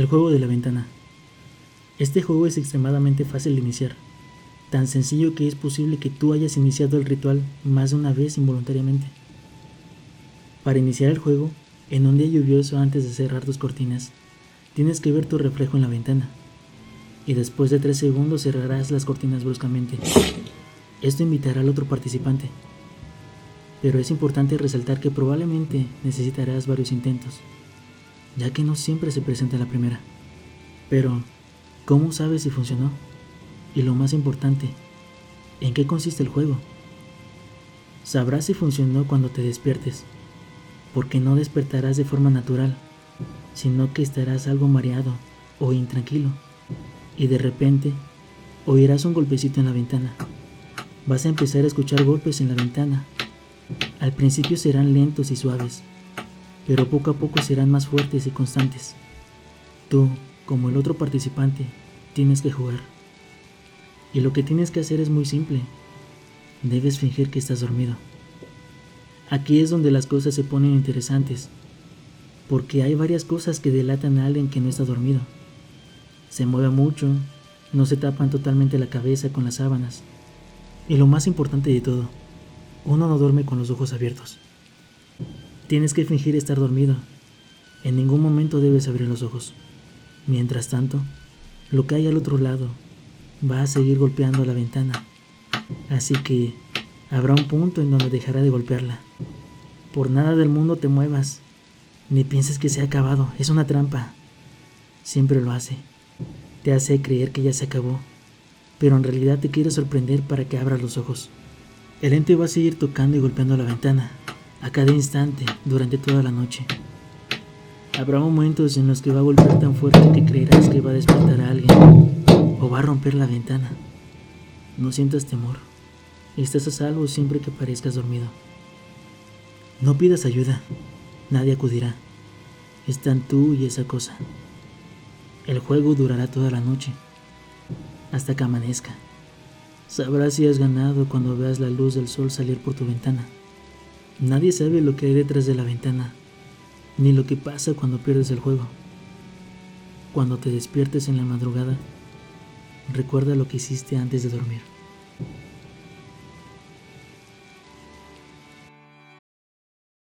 El juego de la ventana. Este juego es extremadamente fácil de iniciar, tan sencillo que es posible que tú hayas iniciado el ritual más de una vez involuntariamente. Para iniciar el juego, en un día lluvioso antes de cerrar tus cortinas, tienes que ver tu reflejo en la ventana, y después de 3 segundos cerrarás las cortinas bruscamente. Esto invitará al otro participante, pero es importante resaltar que probablemente necesitarás varios intentos ya que no siempre se presenta la primera. Pero, ¿cómo sabes si funcionó? Y lo más importante, ¿en qué consiste el juego? Sabrás si funcionó cuando te despiertes, porque no despertarás de forma natural, sino que estarás algo mareado o intranquilo, y de repente oirás un golpecito en la ventana. Vas a empezar a escuchar golpes en la ventana. Al principio serán lentos y suaves, pero poco a poco serán más fuertes y constantes. Tú, como el otro participante, tienes que jugar. Y lo que tienes que hacer es muy simple. Debes fingir que estás dormido. Aquí es donde las cosas se ponen interesantes, porque hay varias cosas que delatan a alguien que no está dormido. Se mueve mucho, no se tapan totalmente la cabeza con las sábanas. Y lo más importante de todo, uno no duerme con los ojos abiertos. Tienes que fingir estar dormido. En ningún momento debes abrir los ojos. Mientras tanto, lo que hay al otro lado va a seguir golpeando la ventana. Así que habrá un punto en donde dejará de golpearla. Por nada del mundo te muevas, ni pienses que se ha acabado, es una trampa. Siempre lo hace. Te hace creer que ya se acabó, pero en realidad te quiere sorprender para que abras los ojos. El ente va a seguir tocando y golpeando la ventana, a cada instante durante toda la noche. Habrá momentos en los que va a golpear tan fuerte que creerás que va a despertar a alguien o va a romper la ventana. No sientas temor. Estás a salvo siempre que parezcas dormido. No pidas ayuda. Nadie acudirá. Están tú y esa cosa. El juego durará toda la noche, hasta que amanezca. Sabrás si has ganado cuando veas la luz del sol salir por tu ventana. Nadie sabe lo que hay detrás de la ventana, ni lo que pasa cuando pierdes el juego. Cuando te despiertes en la madrugada, recuerda lo que hiciste antes de dormir.